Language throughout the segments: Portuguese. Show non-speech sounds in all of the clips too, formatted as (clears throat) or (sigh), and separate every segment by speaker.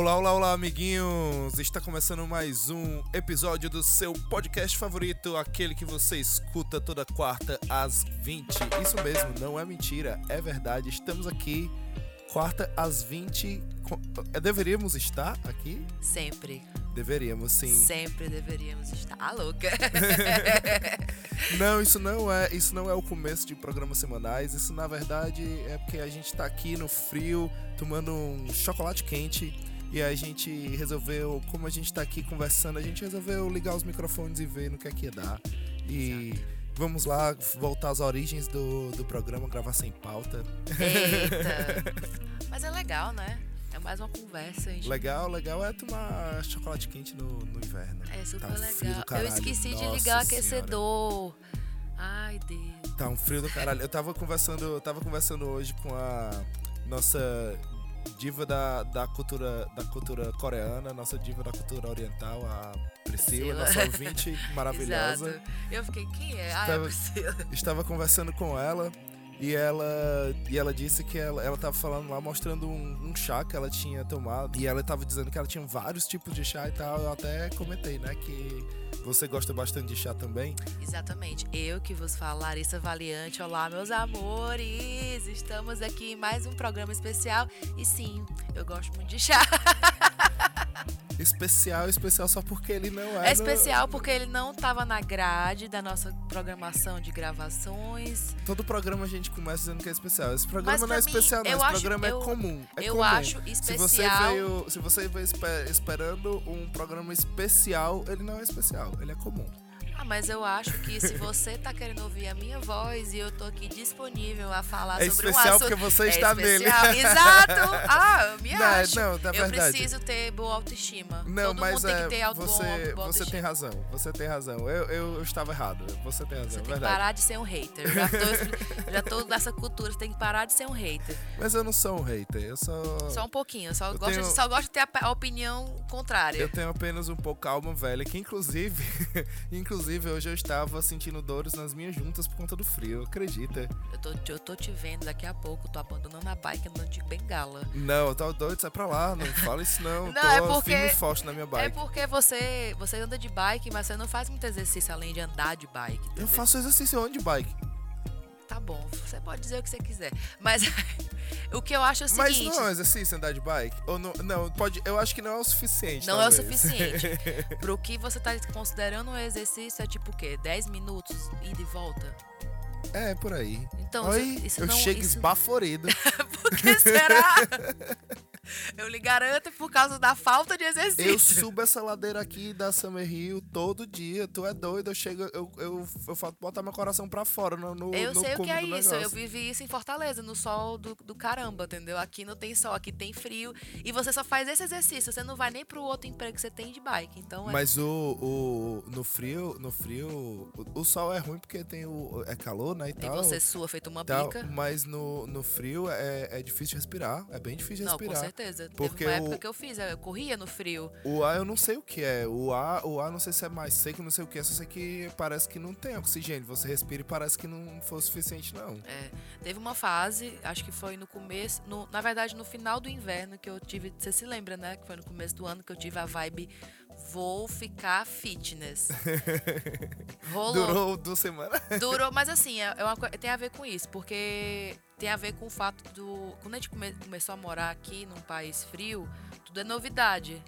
Speaker 1: Olá, olá, olá, amiguinhos! Está começando mais um episódio do seu podcast favorito, aquele que você escuta toda quarta às 20. Isso mesmo, não é mentira, é verdade. Estamos aqui quarta às 20. Eh, deveríamos estar aqui?
Speaker 2: Sempre.
Speaker 1: Deveríamos, sim.
Speaker 2: Sempre deveríamos estar. Ah, louca! (laughs)
Speaker 1: não, isso não é, isso não é o começo de programas semanais. Isso na verdade é porque a gente está aqui no frio, tomando um chocolate quente e a gente resolveu, como a gente tá aqui conversando, a gente resolveu ligar os microfones e ver no que é que ia dar. E Exato. vamos lá voltar às origens do, do programa, gravar sem pauta.
Speaker 2: Eita! (laughs) Mas é legal, né? É mais uma conversa. Gente...
Speaker 1: Legal, legal é tomar chocolate quente no, no inverno.
Speaker 2: É super tá legal. Eu esqueci Nossa de ligar o aquecedor. Ai, Deus.
Speaker 1: Tá um frio do caralho. Eu tava conversando, eu tava conversando hoje com a nossa diva da, da, cultura, da cultura coreana, nossa diva da cultura oriental, a Priscila, nossa ouvinte (laughs) maravilhosa.
Speaker 2: Exato. Eu fiquei, quem é? Ah, é estava, é Priscila.
Speaker 1: Estava conversando com ela e ela, e ela disse que ela, ela tava falando lá, mostrando um, um, chá que ela tinha tomado. E ela tava dizendo que ela tinha vários tipos de chá e tal. Eu até comentei, né, que você gosta bastante de chá também?
Speaker 2: Exatamente. Eu que vos falo, Larissa Valiante. Olá, meus amores! Estamos aqui em mais um programa especial. E sim, eu gosto muito de chá. (laughs)
Speaker 1: especial, especial só porque ele não é.
Speaker 2: É especial porque ele não estava na grade da nossa programação de gravações.
Speaker 1: Todo programa a gente começa dizendo que é especial. Esse programa não é especial, não. Esse acho, programa é eu, é comum. É
Speaker 2: eu
Speaker 1: comum.
Speaker 2: acho especial.
Speaker 1: Se você veio, se você veio esperando um programa especial, ele não é especial, ele é comum.
Speaker 2: Ah, mas eu acho que se você tá querendo ouvir a minha voz e eu tô aqui disponível a falar
Speaker 1: é
Speaker 2: sobre
Speaker 1: um assunto... É
Speaker 2: especial
Speaker 1: porque você está
Speaker 2: especial.
Speaker 1: nele.
Speaker 2: Exato! (laughs) Ah, eu me
Speaker 1: não,
Speaker 2: acho.
Speaker 1: Não, tá
Speaker 2: eu
Speaker 1: verdade.
Speaker 2: preciso ter boa autoestima.
Speaker 1: Não,
Speaker 2: Todo
Speaker 1: mas
Speaker 2: mundo
Speaker 1: é,
Speaker 2: tem que ter auto
Speaker 1: você,
Speaker 2: boa, boa
Speaker 1: Você tem razão, você tem razão. Eu, eu, eu estava errado, você tem razão,
Speaker 2: Você tem
Speaker 1: verdade.
Speaker 2: que parar de ser um hater. Já tô, (laughs) já tô nessa cultura, você tem que parar de ser um hater.
Speaker 1: Mas eu não sou um hater, eu sou...
Speaker 2: Só um pouquinho, só, gosto, tenho... de, só gosto de ter a, a opinião contrária.
Speaker 1: Eu tenho apenas um pouco calma velha, que inclusive, (laughs) inclusive hoje eu estava sentindo dores nas minhas juntas por conta do frio, acredita?
Speaker 2: Eu tô, eu tô te vendo daqui a pouco, tô abandonando a bike andando de bengala.
Speaker 1: Não, eu tô doido, sai pra lá, não fala isso não. (laughs) não tô é porque, firme e forte na minha bike.
Speaker 2: É porque você, você anda de bike, mas você não faz muito exercício além de andar de bike. Entendeu?
Speaker 1: Eu faço exercício onde de bike?
Speaker 2: Tá bom, você pode dizer o que você quiser. Mas (laughs) o que eu acho é o seguinte.
Speaker 1: Mas não é um exercício andar de bike? Ou não, não, pode, eu acho que não é o suficiente.
Speaker 2: Não
Speaker 1: talvez.
Speaker 2: é o suficiente. (laughs) Pro que você tá considerando um exercício é tipo o quê? 10 minutos e volta?
Speaker 1: É, por aí.
Speaker 2: Então,
Speaker 1: Oi,
Speaker 2: isso, isso
Speaker 1: eu
Speaker 2: não,
Speaker 1: chego
Speaker 2: isso...
Speaker 1: esbaforido. (laughs)
Speaker 2: por que será? Eu lhe garanto por causa da falta de exercício.
Speaker 1: Eu subo essa ladeira aqui da Summer Hill todo dia. Tu é doido. Eu chego, eu, eu, eu falo botar meu coração pra fora no, no
Speaker 2: Eu
Speaker 1: no
Speaker 2: sei o que é isso.
Speaker 1: Negócio.
Speaker 2: Eu vivi isso em Fortaleza, no sol do, do caramba, entendeu? Aqui não tem sol, aqui tem frio. E você só faz esse exercício. Você não vai nem pro outro emprego que você tem de bike. Então é...
Speaker 1: Mas o, o no frio, no frio, o, o, sol é ruim porque tem o é calor, né? E,
Speaker 2: e
Speaker 1: tal,
Speaker 2: você sua feito uma
Speaker 1: tal,
Speaker 2: bica.
Speaker 1: Mas no, no frio é, é difícil respirar. É bem difícil de
Speaker 2: não,
Speaker 1: respirar.
Speaker 2: Com certeza.
Speaker 1: Porque
Speaker 2: Teve uma época que eu fiz, eu corria no frio.
Speaker 1: O ar eu não sei o que é. O ar, o ar não sei se é mais seco, não sei o que é. Só sei que parece que não tem oxigênio. Você respira e parece que não foi o suficiente, não.
Speaker 2: É. Teve uma fase, acho que foi no começo, no, na verdade no final do inverno que eu tive. Você se lembra, né? Que foi no começo do ano que eu tive a vibe vou ficar fitness. (laughs)
Speaker 1: Rolou. Durou duas semanas?
Speaker 2: Durou, (laughs) mas assim, é, é uma, tem a ver com isso, porque tem a ver com o fato do. Quando a gente come, começou a morar aqui num país frio, tudo é novidade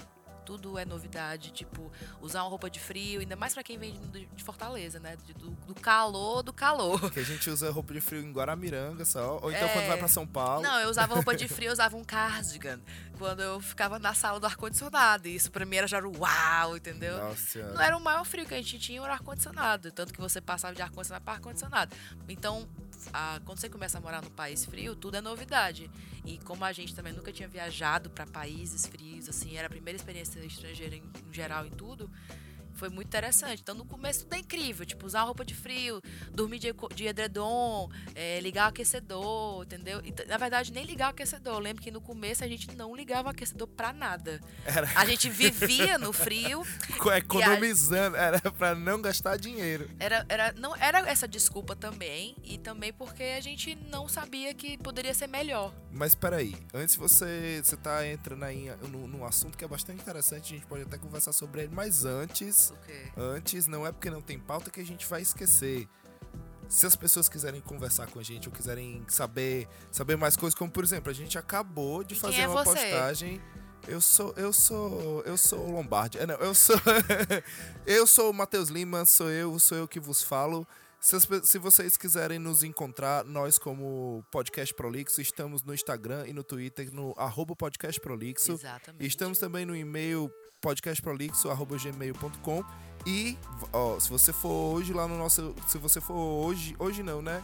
Speaker 2: tudo é novidade, tipo, usar uma roupa de frio, ainda mais para quem vem de Fortaleza, né? Do, do, calor, do calor.
Speaker 1: Que a gente usa roupa de frio em Guaramiranga só, ou então é... quando vai para São Paulo.
Speaker 2: Não, eu usava roupa de (laughs) frio, eu usava um cardigan, quando eu ficava na sala do ar-condicionado, e isso pra mim era já uau, entendeu?
Speaker 1: Nossa
Speaker 2: Não era o maior frio que a gente tinha, era ar-condicionado, tanto que você passava de ar-condicionado para ar-condicionado. Então, a, quando você começa a morar no país frio, tudo é novidade. E como a gente também nunca tinha viajado para países frios, assim, era a primeira experiência estrangeira em, em geral em tudo. Foi muito interessante. Então, no começo tudo é incrível. Tipo, usar roupa de frio, dormir de, de edredom, é, ligar o aquecedor, entendeu? E, na verdade, nem ligar o aquecedor. Eu lembro que no começo a gente não ligava o aquecedor pra nada.
Speaker 1: Era
Speaker 2: A gente vivia no frio.
Speaker 1: economizando, era pra não gastar dinheiro.
Speaker 2: Era, era, não, era essa desculpa também. E também porque a gente não sabia que poderia ser melhor.
Speaker 1: Mas peraí, antes você, você tá entrando aí num, num assunto que é bastante interessante, a gente pode até conversar sobre ele, mas antes,
Speaker 2: Quê?
Speaker 1: antes, não é porque não tem pauta que a gente vai esquecer. Se as pessoas quiserem conversar com a gente ou quiserem saber, saber mais coisas, como por exemplo, a gente acabou de
Speaker 2: E
Speaker 1: fazer
Speaker 2: é
Speaker 1: uma
Speaker 2: você?
Speaker 1: postagem. Eu sou, eu sou, eu sou o Lombardi. É, Não, eu sou, (laughs) eu sou o Matheus Lima, sou eu, sou eu que vos falo. Se, as se vocês quiserem nos encontrar, nós como Podcast Prolixo, estamos no Instagram e no Twitter, no arroba Podcast Prolixo.
Speaker 2: Exatamente.
Speaker 1: Estamos também no e-mail podcastprolixo.gmail.com e ó, se você for hoje lá no nosso. Se você for hoje. Hoje não, né?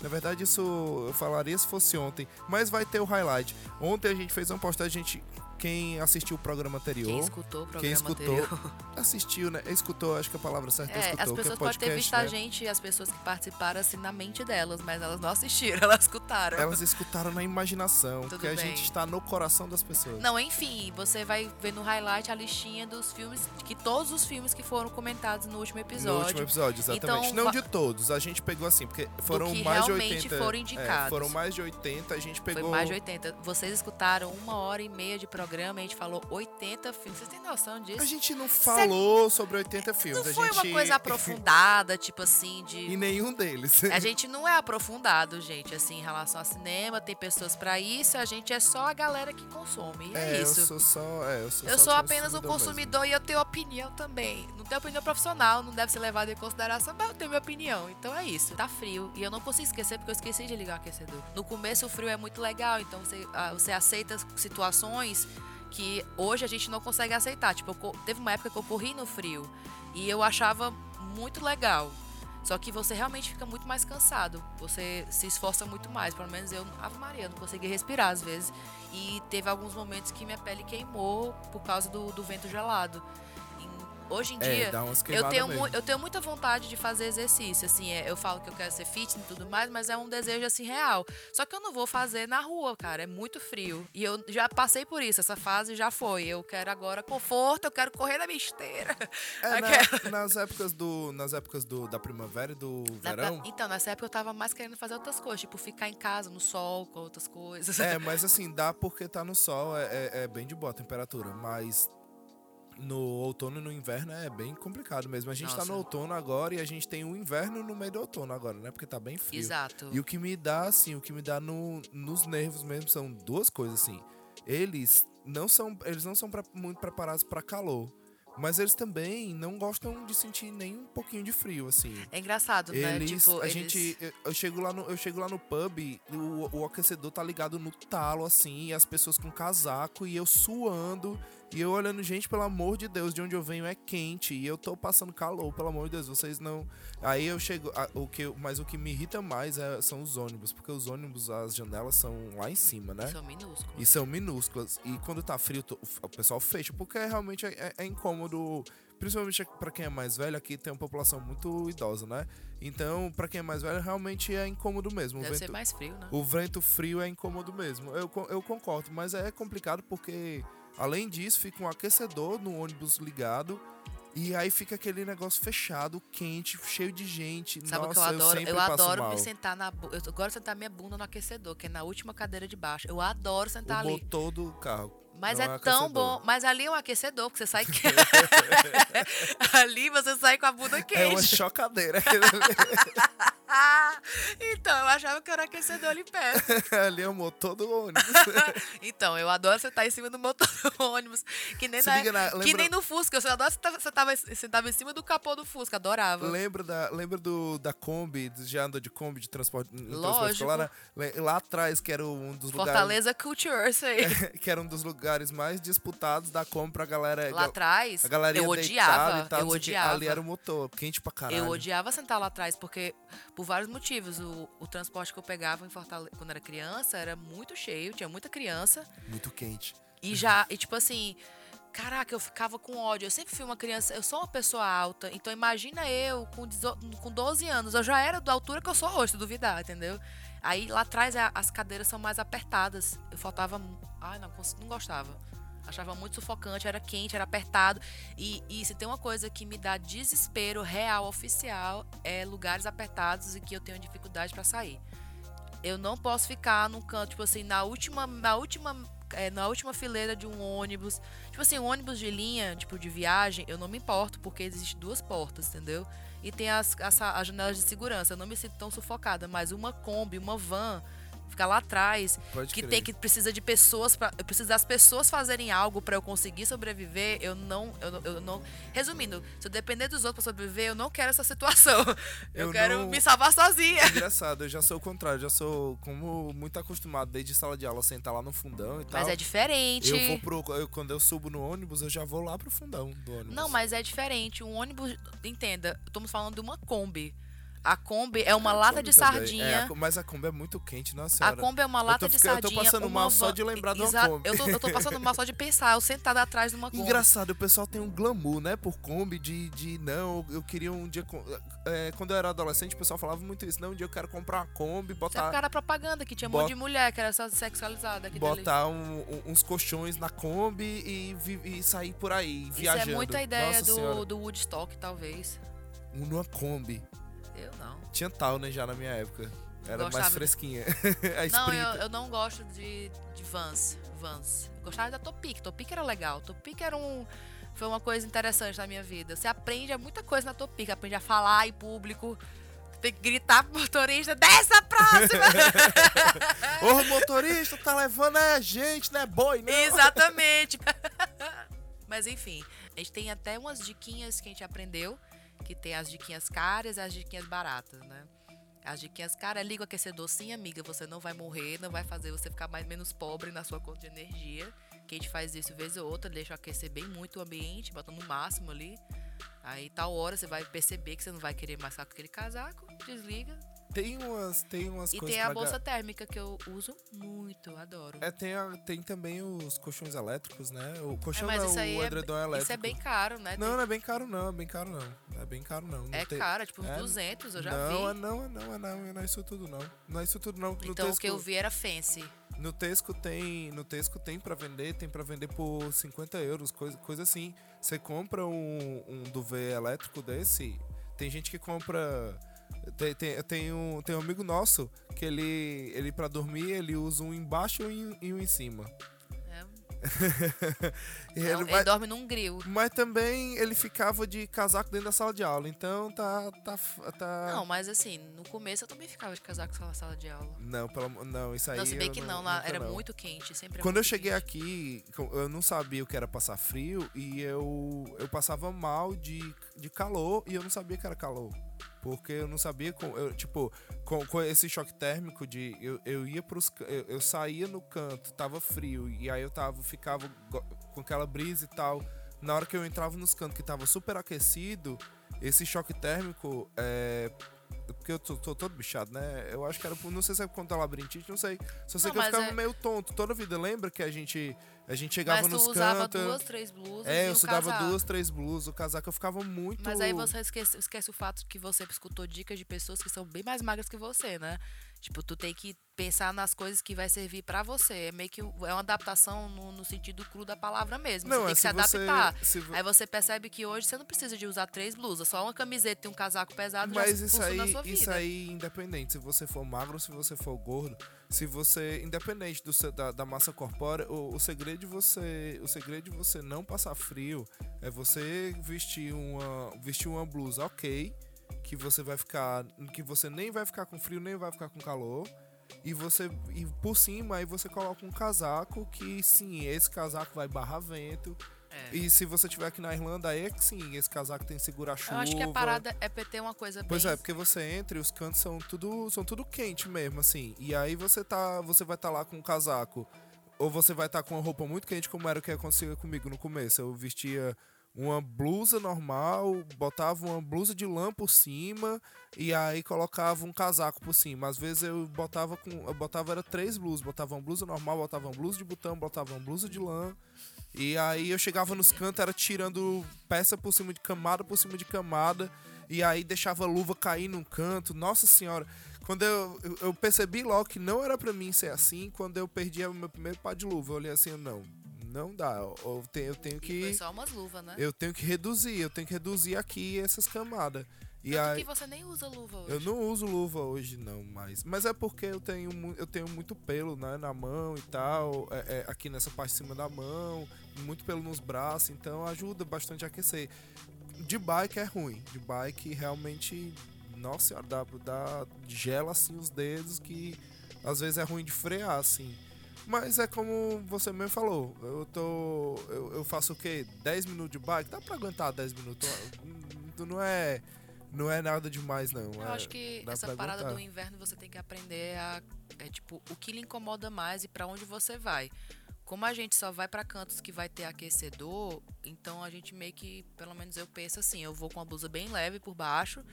Speaker 1: Na verdade, isso eu falaria se fosse ontem. Mas vai ter o highlight. Ontem a gente fez uma postagem, gente. Quem assistiu o programa anterior.
Speaker 2: Quem escutou o programa
Speaker 1: quem escutou,
Speaker 2: anterior. (laughs)
Speaker 1: assistiu, né? Escutou, acho que a palavra certa é,
Speaker 2: É,
Speaker 1: escutou.
Speaker 2: as
Speaker 1: que
Speaker 2: pessoas
Speaker 1: é
Speaker 2: podem ter visto a
Speaker 1: né?
Speaker 2: gente e as pessoas que participaram assim na mente delas, mas elas não assistiram, (laughs) elas escutaram.
Speaker 1: Elas escutaram na imaginação,
Speaker 2: Tudo
Speaker 1: porque a
Speaker 2: bem.
Speaker 1: gente está no coração das pessoas.
Speaker 2: Não, enfim, você vai ver no highlight a listinha dos filmes, que todos os filmes que foram comentados no último episódio.
Speaker 1: No último episódio, exatamente.
Speaker 2: Então,
Speaker 1: não de todos, a gente pegou assim, porque foram
Speaker 2: que
Speaker 1: mais de
Speaker 2: realmente
Speaker 1: 80.
Speaker 2: foram
Speaker 1: é,
Speaker 2: indicados.
Speaker 1: foram mais de 80, a gente
Speaker 2: Foi
Speaker 1: pegou.
Speaker 2: mais de 80. Vocês escutaram uma hora e meia de programa e a gente falou 80 filmes. Vocês têm noção disso?
Speaker 1: A gente não falou sobre 80 filmes.
Speaker 2: não foi
Speaker 1: gente...
Speaker 2: uma coisa (laughs) aprofundada, tipo assim,
Speaker 1: em
Speaker 2: de.
Speaker 1: nenhum deles.
Speaker 2: A gente não é aprofundado, gente, assim, em relação a cinema, tem pessoas pra isso, a gente é só a galera que consome. E é,
Speaker 1: É,
Speaker 2: isso.
Speaker 1: eu sou só. É, eu sou,
Speaker 2: Eu sou apenas um
Speaker 1: mesmo.
Speaker 2: consumidor e eu tenho opinião também. Não tenho opinião profissional, não deve ser levado em consideração, mas eu tenho minha opinião. Então é isso. Tá frio. E eu não consigo esquecer porque eu esqueci de ligar o aquecedor. No começo o frio é muito legal, então você, ah, você aceita situações que hoje a gente não consegue aceitar. Tipo, eu teve uma época que eu corri no frio e eu achava muito legal. Só que você realmente fica muito mais cansado. Você se esforça muito mais. Pelo menos eu, Ave Maria, não consegui respirar às vezes. E teve alguns momentos que minha pele queimou por causa do, do vento gelado. Hoje em
Speaker 1: É,
Speaker 2: dia, eu tenho,
Speaker 1: mesmo.
Speaker 2: eu tenho muita vontade de fazer exercício. Assim, é, eu falo que eu quero ser fitness e tudo mais, mas é um desejo assim real. Só que eu não vou fazer na rua, cara. É muito frio. E eu já passei por isso. Essa fase já foi. Eu quero agora conforto, eu quero correr na minha esteira.
Speaker 1: É, na- (laughs) nas épocas, do, nas épocas do, da primavera e do
Speaker 2: Na-
Speaker 1: verão.
Speaker 2: Então, nessa época eu tava mais querendo fazer outras coisas, tipo ficar em casa, no sol, com outras coisas.
Speaker 1: É, (laughs) mas assim, dá porque tá no sol, é, é- é bem de boa a temperatura. Mas no outono e no inverno é bem complicado mesmo. A gente tá
Speaker 2: Nossa.
Speaker 1: no outono agora e a gente tem o inverno no meio do outono agora, né? Porque tá bem frio.
Speaker 2: Exato.
Speaker 1: E o que me dá, assim, o que me dá no, nos nervos mesmo são duas coisas, assim. Eles não são, eles não são pre- muito preparados para calor. Mas eles também não gostam de sentir nem um pouquinho de frio, assim.
Speaker 2: É engraçado, né?
Speaker 1: Eles,
Speaker 2: Tipo,
Speaker 1: a
Speaker 2: eles...
Speaker 1: gente, eu, eu chego lá no, eu chego lá no pub, o, o aquecedor tá ligado no talo, assim, e as pessoas com casaco, e eu suando, e eu olhando, gente, pelo amor de Deus, de onde eu venho é quente, e eu tô passando calor, pelo amor de Deus, vocês não... Aí eu chego, a- o que, mas o que me irrita mais é- são os ônibus, porque os ônibus, as janelas são lá em cima, né?
Speaker 2: São minúsculos.
Speaker 1: E são minúsculas. E quando tá frio, o pessoal fecha, porque realmente é, é- é incômodo. Principalmente pra quem é mais velho, aqui tem uma população muito idosa, né? Então, pra quem é mais velho, realmente é incômodo mesmo. O
Speaker 2: Deve ser
Speaker 1: vento,
Speaker 2: mais frio, né?
Speaker 1: o vento frio é incômodo mesmo. Eu, eu concordo, mas é complicado porque, além disso, fica um aquecedor no ônibus ligado. E aí fica aquele negócio fechado, quente, cheio de gente.
Speaker 2: Sabe o
Speaker 1: Nossa,
Speaker 2: que eu adoro? Eu,
Speaker 1: passo
Speaker 2: adoro
Speaker 1: mal.
Speaker 2: me sentar na. bu- Eu de sentar minha bunda no aquecedor, que é na última cadeira de baixo. Eu adoro sentar
Speaker 1: O
Speaker 2: ali.
Speaker 1: motor do carro.
Speaker 2: Mas
Speaker 1: não
Speaker 2: é, tão
Speaker 1: aquecedor.
Speaker 2: bom. Mas ali é um aquecedor, porque você sai. (laughs) ali você sai com a bunda
Speaker 1: É
Speaker 2: quente.
Speaker 1: uma chocadeira. (laughs) (laughs)
Speaker 2: então, eu achava que era aquecedor ali perto. (laughs)
Speaker 1: Ali é o motor do ônibus. (laughs)
Speaker 2: então, eu adoro sentar em cima do motor do ônibus. Que nem, na-
Speaker 1: na-
Speaker 2: que
Speaker 1: lembra-
Speaker 2: nem no Fusca. Eu adoro sentar, sentava em cima do capô do Fusca. Adorava.
Speaker 1: lembra da, lembra do, da Kombi? Já andou de Kombi de transporte, em transporte
Speaker 2: Lógico.
Speaker 1: escolar? né? Lá atrás, que era um dos lugares.
Speaker 2: Fortaleza Culture, isso aí.
Speaker 1: que era um dos lugares mais disputados da Kombi pra galera.
Speaker 2: Lá atrás, eu odiava.
Speaker 1: tal,
Speaker 2: eu odiava.
Speaker 1: Ali era o motor, quente pra caralho.
Speaker 2: Eu odiava sentar lá atrás, porque, por vários motivos, o, o transporte que eu pegava em Fortaleza quando era criança era muito cheio, tinha muita criança.
Speaker 1: Muito quente.
Speaker 2: E já, e tipo assim, Caraca, eu ficava com ódio. Eu sempre fui uma criança. Eu sou uma pessoa alta. Então imagina eu com, com 12 anos. Eu já era da altura que eu sou hoje, se duvidar, entendeu? Aí lá atrás as cadeiras são mais apertadas. Eu faltava. Ai, não, não gostava. Achava muito sufocante, era quente, era apertado. E, e se tem uma coisa que me dá desespero real, oficial, é lugares apertados e que eu tenho dificuldade para sair. Eu não posso ficar num canto, tipo assim, na última, na última é, na última fileira de um ônibus. Tipo assim, um ônibus de linha, tipo, de viagem, eu não me importo, porque existem duas portas, entendeu? E tem as, as, as janelas de segurança. Eu não me sinto tão sufocada, mas uma Kombi, uma van ficar lá atrás, Pode que crer. tem que precisa de pessoas para precisa das pessoas fazerem algo para eu conseguir sobreviver, eu não eu, eu, não resumindo, se eu depender dos outros para sobreviver, eu não quero essa situação. (laughs) Eu, eu quero não... me salvar sozinha.
Speaker 1: Engraçado, eu já sou o contrário, já sou como muito acostumado desde sala de aula sentar lá no fundão e tal.
Speaker 2: Mas é diferente.
Speaker 1: Eu vou pro eu, quando eu subo no ônibus, eu já vou lá pro fundão do ônibus.
Speaker 2: Não, mas é diferente. Um ônibus, entenda, estamos falando de uma Kombi. A Kombi é uma a lata de sardinha. É,
Speaker 1: mas a Kombi é muito quente, nossa senhora.
Speaker 2: A Kombi é uma lata de sardinha.
Speaker 1: Eu tô passando mal só de lembrar de uma Kombi.
Speaker 2: Eu tô, eu tô passando mal só de pensar, eu sentado atrás de uma Kombi.
Speaker 1: Engraçado, o pessoal tem um glamour, né, por Kombi, de, de não, eu queria um dia... É, quando eu era adolescente, o pessoal falava muito isso, não, um dia eu quero comprar uma Kombi, botar...
Speaker 2: Você era propaganda, que tinha um monte de mulher, que era só sexualizada.
Speaker 1: Botar um, um, uns colchões na Kombi e, e, sair por aí,
Speaker 2: isso
Speaker 1: viajando. Isso
Speaker 2: é muita ideia do, do Woodstock, talvez.
Speaker 1: Numa Kombi.
Speaker 2: Eu não.
Speaker 1: Tinha tal, né, já na minha época. Era Gostava mais fresquinha. (laughs)
Speaker 2: não, eu, eu, não gosto de, de Vans. Vans. Gostava da Topic. Topic era legal. Topic era um. Foi uma coisa interessante na minha vida. Você aprende muita coisa na Topic. Aprende a falar em público. Tem que gritar pro motorista, dessa próxima! (laughs)
Speaker 1: Ô motorista, tá levando a gente, né? Boi, não?
Speaker 2: Exatamente. (laughs) Mas enfim, a gente tem até umas diquinhas que a gente aprendeu que tem as diquinhas caras e as diquinhas baratas, né? As diquinhas caras, liga o aquecedor sim, amiga, você não vai morrer, não vai fazer você ficar mais menos pobre na sua conta de energia. Que a gente faz isso vez ou outra, deixa aquecer bem muito o ambiente, botando no máximo ali. Aí tal hora você vai perceber que você não vai querer mais ficar com aquele casaco, desliga,
Speaker 1: tem umas, tem umas
Speaker 2: e
Speaker 1: coisas.
Speaker 2: E tem a bolsa térmica que eu uso muito, adoro.
Speaker 1: É, tem, a, tem também os colchões elétricos, né? O colchão é, mas não, o é edredom é, elétrico.
Speaker 2: Isso é bem caro, né?
Speaker 1: Não, tem... não é bem caro, não. É bem caro, não. É bem caro, não. não
Speaker 2: é
Speaker 1: tem...
Speaker 2: caro, é tipo uns é, 200, eu já
Speaker 1: não,
Speaker 2: vi.
Speaker 1: Não, é não, é não, é não. Não é isso tudo, não. Não é isso tudo, não.
Speaker 2: No então Tesco, o que eu vi era fancy.
Speaker 1: No Tesco tem, no Tesco tem para vender, tem para vender por 50 euros, coisa, coisa assim. Você compra um, um duvet elétrico desse, tem gente que compra tem, tem, tem, um, tem um amigo nosso que ele, ele para dormir, ele usa um embaixo e, e um em cima.
Speaker 2: É. (laughs) ele, ele, vai, ele, dorme num grill.
Speaker 1: Mas também ele ficava de casaco dentro da sala de aula, então tá. tá, tá...
Speaker 2: Não, mas assim, no começo eu também ficava de casaco na sala de aula.
Speaker 1: Não, pelo, não isso aí.
Speaker 2: Não, se bem que não, lá era não. muito quente, sempre
Speaker 1: Quando
Speaker 2: eu
Speaker 1: cheguei quente. aqui, eu não sabia o que era passar frio e eu, eu passava mal de, de calor e eu não sabia que era calor. Porque eu não sabia, com, eu, tipo, com, com, esse choque térmico de eu, eu ia pros. Eu, eu saía no canto, tava frio, e aí eu tava, ficava com aquela brisa e tal. Na hora que eu entrava nos cantos que tava super aquecido, esse choque térmico é, porque eu tô, tô, todo bichado, né? Eu acho que era. Não sei se é por conta da labirintite, não sei. Só sei não, que eu ficava é... meio tonto toda a vida. Lembra que a gente. A gente chegava
Speaker 2: mas
Speaker 1: nos
Speaker 2: cantos.
Speaker 1: usava
Speaker 2: duas, três blusas.
Speaker 1: É, eu usava duas, três blusas. O casaco eu ficava muito.
Speaker 2: Mas aí você esquece, esquece o fato que você escutou dicas de pessoas que são bem mais magras que você, né? Tipo, tu tem que pensar nas coisas que vai servir para você. É meio que é uma adaptação no, no sentido cru da palavra mesmo. Não, você tem é que se, adaptar. Você, se... Aí você percebe que hoje você não precisa de usar três blusas, só uma camiseta e um casaco pesado
Speaker 1: Mas
Speaker 2: já
Speaker 1: isso aí,
Speaker 2: na sua vida.
Speaker 1: Isso aí, independente, se você for magro se você for gordo, se você, independente do, da, da massa corpórea, o, o, segredo de você, o segredo de você não passar frio é você vestir uma, vestir uma blusa, ok que você vai ficar, que você nem vai ficar com frio, nem vai ficar com calor. E você e por cima aí você coloca um casaco que sim, esse casaco vai barrar vento. É. E se você estiver aqui na Irlanda, aí é que sim, esse casaco tem que segurar chuva. Eu
Speaker 2: acho que a parada é ter uma coisa
Speaker 1: Pois é, porque você entra e os cantos são tudo, são tudo quente mesmo, assim. E aí você tá, você vai estar tá lá com um casaco ou você vai estar tá com uma roupa muito quente, como era o que acontecia comigo no começo. Eu vestia uma blusa normal, botava uma blusa de lã por cima e aí colocava um casaco por cima. Às vezes eu botava com, eu botava era três blusas, botava uma blusa normal, botava uma blusa de botão, botava uma blusa de lã. E aí eu chegava nos cantos, era tirando peça por cima de camada por cima de camada, e aí deixava a luva cair num canto. Nossa senhora, quando eu, eu percebi logo que não era para mim ser assim, quando eu perdi o meu primeiro par de luva, eu olhei assim, não, não dá. Eu tenho, eu tenho que. E
Speaker 2: foi só umas luvas, né?
Speaker 1: Eu tenho que reduzir, eu tenho que reduzir aqui essas camadas.
Speaker 2: E Tanto aí, que você nem usa luva hoje.
Speaker 1: Eu não uso luva hoje, não, mas. Mas é porque eu tenho, eu tenho muito pelo né, na mão e tal. É, é, aqui nessa parte de cima da mão, muito pelo nos braços, então ajuda bastante a aquecer. De bike é ruim. De bike realmente. Nossa senhora, dá, dá gela assim os dedos que às vezes é ruim de frear, assim. Mas é como você mesmo falou, eu tô. Eu, eu faço o quê? 10 minutos de bike? Dá pra aguentar 10 minutos. Não é não é nada demais, não.
Speaker 2: Eu
Speaker 1: é,
Speaker 2: acho que essa parada do inverno você tem que aprender a. É tipo, o que lhe incomoda mais e para onde você vai. Como a gente só vai para cantos que vai ter aquecedor, então a gente meio que, pelo menos eu penso assim, eu vou com uma blusa bem leve por baixo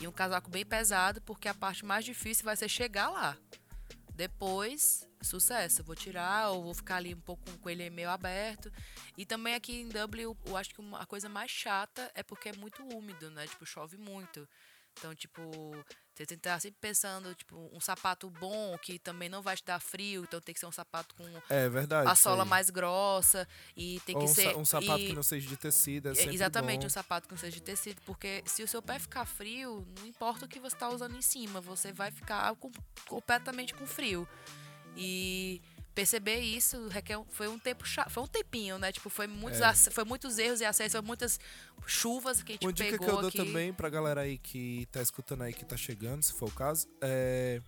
Speaker 2: e um casaco bem pesado, porque a parte mais difícil vai ser chegar lá. Depois, sucesso. Vou tirar ou vou ficar ali um pouco com ele meio aberto. E também aqui em Dublin, eu acho que a coisa mais chata é porque é muito úmido, né? Tipo, chove muito. Então, tipo, você tem que estar sempre pensando, tipo, um sapato bom que também não vai te dar frio, então tem que ser um sapato com
Speaker 1: é, verdade,
Speaker 2: a sola mais grossa e tem
Speaker 1: Ou
Speaker 2: que
Speaker 1: um
Speaker 2: ser
Speaker 1: um sapato e, que não seja de tecido, é
Speaker 2: Exatamente,
Speaker 1: bom.
Speaker 2: um sapato que não seja de tecido, porque se o seu pé ficar frio, não importa o que você está usando em cima, você vai ficar com, completamente com frio. E perceber isso requer, foi um tempo foi um tempinho, né? Tipo, foi muitos, é. foi muitos erros e acessos, foi muitas chuvas que a gente
Speaker 1: Uma dica
Speaker 2: pegou
Speaker 1: que eu dou
Speaker 2: aqui.
Speaker 1: também pra galera aí que tá escutando aí, que tá chegando, se for o caso, é...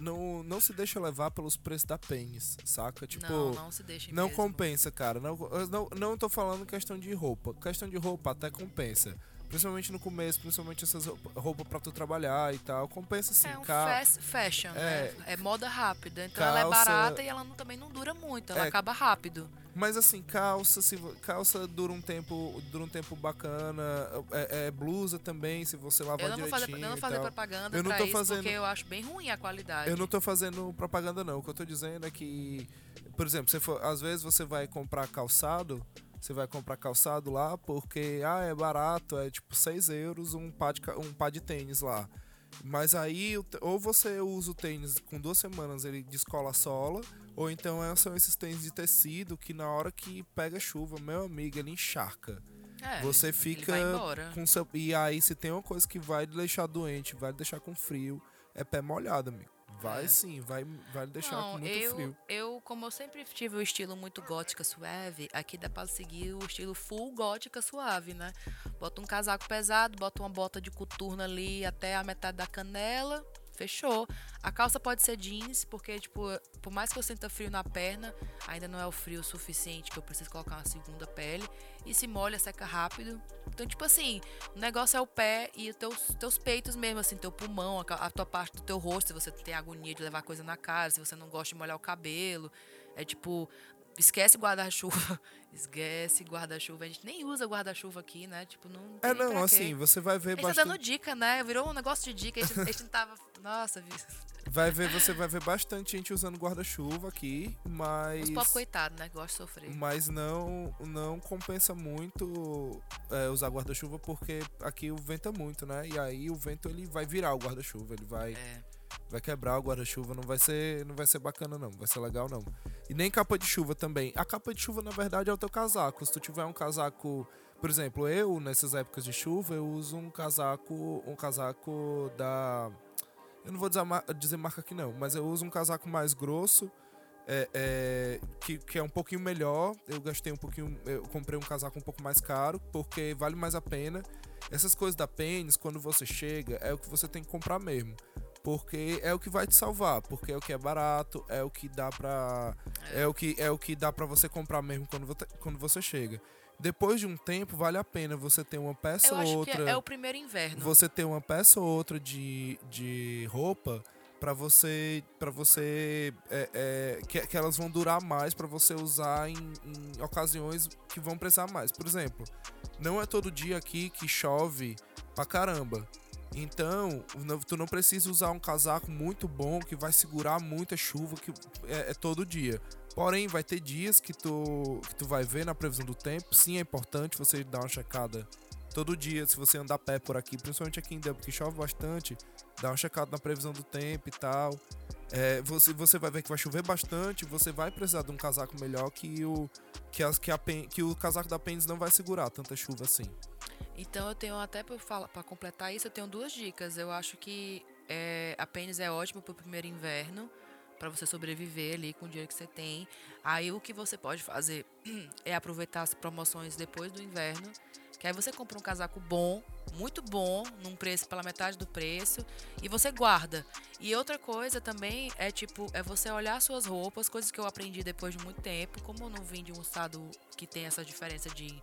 Speaker 1: Não, não se deixa levar pelos preços da pênis, saca? Tipo,
Speaker 2: não, não se deixa
Speaker 1: Não
Speaker 2: mesmo.
Speaker 1: compensa, cara. Não, não, não tô falando questão de roupa. Questão de roupa até compensa. Principalmente no começo, principalmente essas roupas pra tu trabalhar e tal. Compensa sim.
Speaker 2: É um
Speaker 1: cal...
Speaker 2: fast fashion, é, né? É moda rápida. Então calça... ela é barata e ela não, também não dura muito. Ela é... acaba rápido.
Speaker 1: Mas assim, calça, se calça dura um tempo, dura um tempo bacana. É, é blusa também, se você lavar eu não direitinho. Fazer, eu
Speaker 2: não vou fazer propaganda
Speaker 1: eu não
Speaker 2: tô
Speaker 1: isso fazendo...
Speaker 2: porque eu acho bem ruim a qualidade.
Speaker 1: Eu não tô fazendo propaganda não. O que eu tô dizendo é que, por exemplo, você for, às vezes você vai comprar calçado você vai comprar calçado lá porque, ah, é barato, é tipo 6 euros um par de, um par de tênis lá. Mas aí, ou você usa o tênis com duas semanas, ele descola a sola, ou então é, são esses tênis de tecido que na hora que pega chuva, meu amigo, ele encharca.
Speaker 2: É,
Speaker 1: você fica com seu. E aí, se tem uma coisa que vai deixar doente, vai deixar com frio, é pé molhado, amigo. Vai é. sim, vai, vai deixar Não, com muito
Speaker 2: eu,
Speaker 1: frio.
Speaker 2: Eu, como eu sempre tive o estilo muito gótica suave, aqui dá pra seguir o estilo full gótica suave, né? Bota um casaco pesado, bota uma bota de coturno ali até a metade da canela, fechou. A calça pode ser jeans, porque, tipo, por mais que eu sinta frio na perna, ainda não é o frio suficiente que eu preciso colocar uma segunda pele. E se molha, seca rápido. Então, tipo assim, o negócio é o pé e os teus, teus peitos mesmo, assim, teu pulmão, a, a tua parte do teu rosto, se você tem agonia de levar coisa na cara, se você não gosta de molhar o cabelo. É tipo, esquece guarda-chuva. (laughs) Esquece guarda-chuva. A gente nem usa guarda-chuva aqui, né? Tipo, não.
Speaker 1: É, não, assim, você vai ver
Speaker 2: a gente
Speaker 1: bastante.
Speaker 2: tá dando dica, né? Virou um negócio de dica. A gente, a gente não tava. (laughs) Nossa, viu?
Speaker 1: Vai ver, você vai ver bastante gente usando guarda-chuva aqui, mas.
Speaker 2: Os pobres coitados, né? Gosta de sofrer.
Speaker 1: Mas não, não compensa muito é, usar guarda-chuva porque aqui o vento é muito, né? E aí o vento ele vai virar o guarda-chuva, ele vai. É. Vai quebrar o guarda-chuva, não vai ser, não vai ser bacana não, vai ser legal não. E nem capa de chuva também. A capa de chuva na verdade é o teu casaco. Se tu tiver um casaco, por exemplo, eu nessas épocas de chuva, eu uso um casaco, um casaco da eu não vou dizer, dizer marca aqui não, mas eu uso um casaco mais grosso, é, é, que, que é um pouquinho melhor. Eu gastei um pouquinho, eu comprei um casaco um pouco mais caro, porque vale mais a pena. Essas coisas da Pênis, quando você chega, é o que você tem que comprar mesmo. Porque é o que vai te salvar, porque é o que é barato, é o que dá pra. É o que, é o que dá pra você comprar mesmo quando, quando você chega depois de um tempo, vale a pena você ter uma peça ou outra.
Speaker 2: é o primeiro inverno.
Speaker 1: Você ter uma peça ou outra de, de roupa para você para você é, é, que, que, elas vão durar mais para você usar em, em, ocasiões que vão precisar mais por exemplo não é todo dia aqui que chove pra caramba então tu não precisa usar um casaco muito bom que vai segurar muita chuva que é, é todo dia porém vai ter dias que tu que tu vai ver na previsão do tempo sim é importante você dar uma checada todo dia, se você andar a pé por aqui, principalmente aqui em Dublin, que chove bastante, dá uma checada na previsão do tempo e tal. É, você, você vai ver que vai chover bastante, você vai precisar de um casaco melhor que o que, as, que, a, que o casaco da Pens não vai segurar tanta chuva assim.
Speaker 2: Então eu tenho até para completar isso, eu tenho duas dicas. Eu acho que é, a Pens é ótimo para o primeiro inverno, para você sobreviver ali com o dinheiro que você tem. Aí o que você pode fazer (clears throat) é aproveitar as promoções depois do inverno que aí você compra um casaco bom, muito bom, num preço pela metade do preço, e você guarda. E outra coisa também é tipo, é você olhar suas roupas, coisas que eu aprendi depois de muito tempo, como eu não vim de um estado que tem essa diferença de,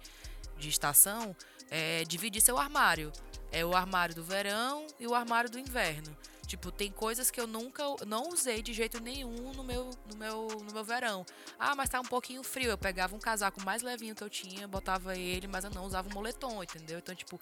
Speaker 2: de estação, é dividir seu armário. É o armário do verão e o armário do inverno. Tipo, tem coisas que eu nunca não usei de jeito nenhum no meu, no meu, no meu verão. Ah, mas tá um pouquinho frio. Eu pegava um casaco mais levinho que eu tinha, botava ele, mas eu não usava um moletom, entendeu? Então, tipo,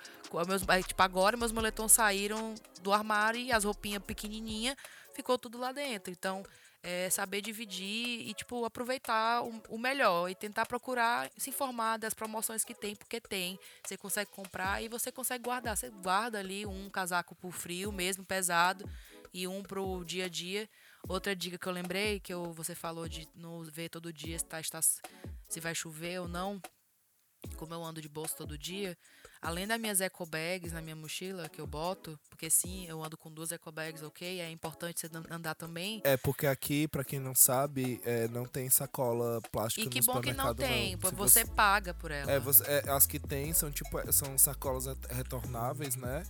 Speaker 2: meus, tipo agora meus moletons saíram do armário e as roupinhas pequenininha ficou tudo lá dentro. Então, é saber dividir e, tipo, aproveitar o, o, melhor e tentar procurar se informar das promoções que tem, porque tem. Você consegue comprar e você consegue guardar. Você guarda ali um casaco pro frio mesmo, pesado, e um pro dia a dia. Outra dica que eu lembrei, que eu, você falou de não ver todo dia se, tá, está, se vai chover ou não. Como eu ando de bolsa todo dia, Além das minhas eco bags na minha mochila que eu boto, porque sim, eu ando com duas eco bags, ok? É importante você andar também.
Speaker 1: É, porque aqui, para quem não sabe, é, não tem sacola plástica
Speaker 2: e que bom que não tem, não. você, você, paga por ela.
Speaker 1: É, você, é, as que tem são tipo, é, são sacolas retornáveis, né?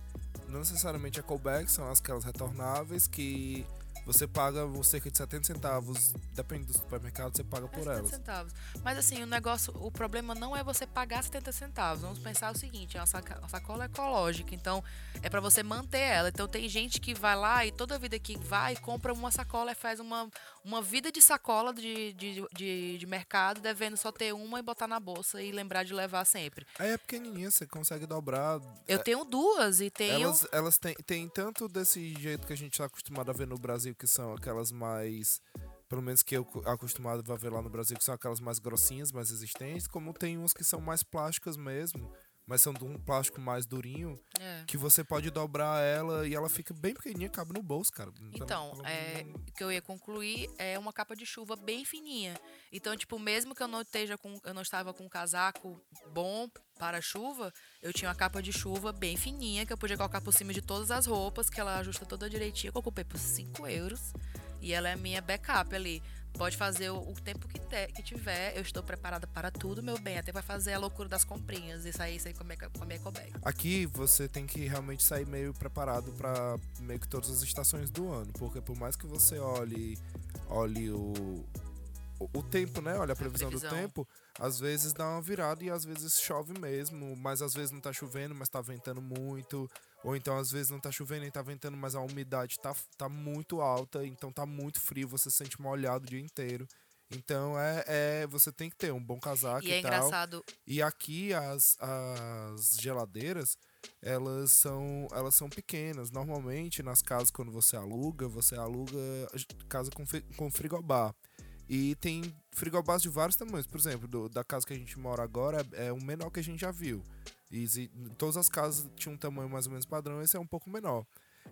Speaker 1: Não necessariamente eco bags, são aquelas retornáveis que você paga cerca de 70 centavos, depende do supermercado, você paga por é elas.
Speaker 2: centavos. Mas assim, o negócio, o problema não é você pagar 70 centavos. Vamos pensar o seguinte, é uma sacola ecológica, então é para você manter ela. Então tem gente que vai lá e toda vida que vai compra uma sacola e faz uma, uma vida de sacola de, de, de, de mercado, devendo só ter uma e botar na bolsa e lembrar de levar sempre.
Speaker 1: Aí é pequenininha, você consegue dobrar.
Speaker 2: Eu é, tenho duas e tenho.
Speaker 1: Elas, elas têm, têm tanto desse jeito que a gente está acostumado a ver no Brasil Brasil, que são aquelas mais. Pelo menos que eu acostumado a ver lá no Brasil, que são aquelas mais grossinhas, mais resistentes, como tem uns que são mais plásticas mesmo, mas são de um plástico mais durinho, é. que você pode dobrar ela e ela fica bem pequenininha, cabe no bolso, cara.
Speaker 2: Então, é, o que eu ia concluir é uma capa de chuva bem fininha. Então, tipo, mesmo que eu não esteja com, eu não estava com um casaco bom para chuva, eu tinha uma capa de chuva bem fininha que eu podia colocar por cima de todas as roupas, que ela ajusta toda direitinho. Eu ocupei por 5 euros e ela é minha backup ali. Pode fazer o, o tempo que, te, que tiver, eu estou preparada para tudo, meu bem. Até vai fazer a loucura das comprinhas e sair sem comer, comer.
Speaker 1: Aqui você tem que realmente sair meio preparado para meio que todas as estações do ano, porque por mais que você olhe, olhe o, o, tempo, né? Olha a previsão, a previsão, do tempo. Às vezes dá uma virada e às vezes chove mesmo, mas às vezes não tá chovendo, mas tá ventando muito. Ou então às vezes não tá chovendo e tá ventando, mas a umidade tá, tá muito alta, então tá muito frio, você se sente molhado o dia inteiro. Então é, é você tem que ter um bom casaco e, e é tal. engraçado. E aqui as, as geladeiras, elas são elas são pequenas. Normalmente nas casas quando você aluga, você aluga casa com, com frigobar. E tem frigobás de vários tamanhos. Por exemplo, do, da casa que a gente mora agora é, é o menor que a gente já viu. E, todas as casas tinham um tamanho mais ou menos padrão, esse é um pouco menor.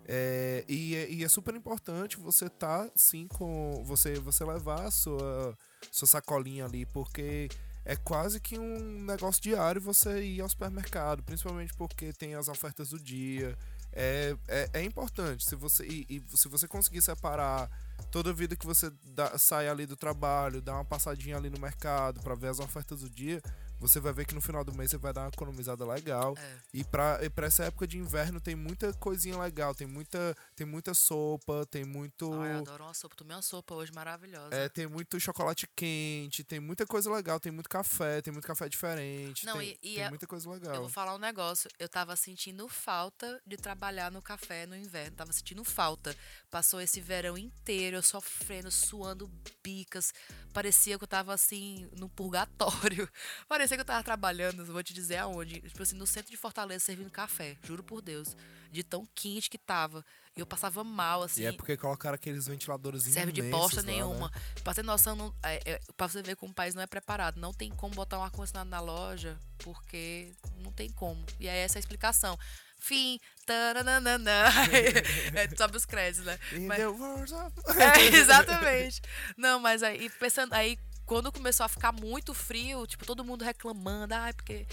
Speaker 1: É, e, é, e, é super importante você tá sim com você você levar a sua sua sacolinha ali porque é quase que um negócio diário você ir ao supermercado principalmente porque tem as ofertas do dia é, é, é importante se você e, e se você conseguir separar toda vida que você dá, sai ali do trabalho, dá uma passadinha ali no mercado para ver as ofertas do dia, você vai ver que no final do mês você vai dar uma economizada legal.
Speaker 2: É.
Speaker 1: E pra, e pra essa época de inverno tem muita coisinha legal, tem muita, tem muita sopa, tem muito.
Speaker 2: Ai, eu adoro uma sopa. Tomei uma sopa hoje maravilhosa.
Speaker 1: É, tem muito chocolate quente, tem muita coisa legal, tem muito café, tem muito café diferente.
Speaker 2: Não,
Speaker 1: tem,
Speaker 2: e- e
Speaker 1: tem
Speaker 2: é-
Speaker 1: muita coisa
Speaker 2: Eu
Speaker 1: legal.
Speaker 2: vou falar um negócio. Eu tava sentindo falta de trabalhar no café no inverno. Tava sentindo falta. Passou esse verão inteiro, eu sofrendo, suando bicas. Parecia que eu tava assim, no purgatório. (laughs) Parecia que eu tava trabalhando, vou te dizer aonde. Tipo assim, no centro de Fortaleza servindo café. Juro por Deus. De tão quente que tava. E eu passava mal, assim.
Speaker 1: E é porque colocaram aqueles ventiladores
Speaker 2: Serve de bosta
Speaker 1: né?
Speaker 2: nenhuma. Pra ter noção, não, é, é, pra você ver como o país não é preparado. Não tem como botar um ar-condicionado na loja, porque não tem como. E é essa a explicação. Fim. Taranana. (laughs) é, sobe os créditos, né? Mas- (laughs) é, (laughs) exatamente. Não, mas aí, pensando, aí quando começou a ficar muito frio, tipo, todo mundo reclamando, ai, porque.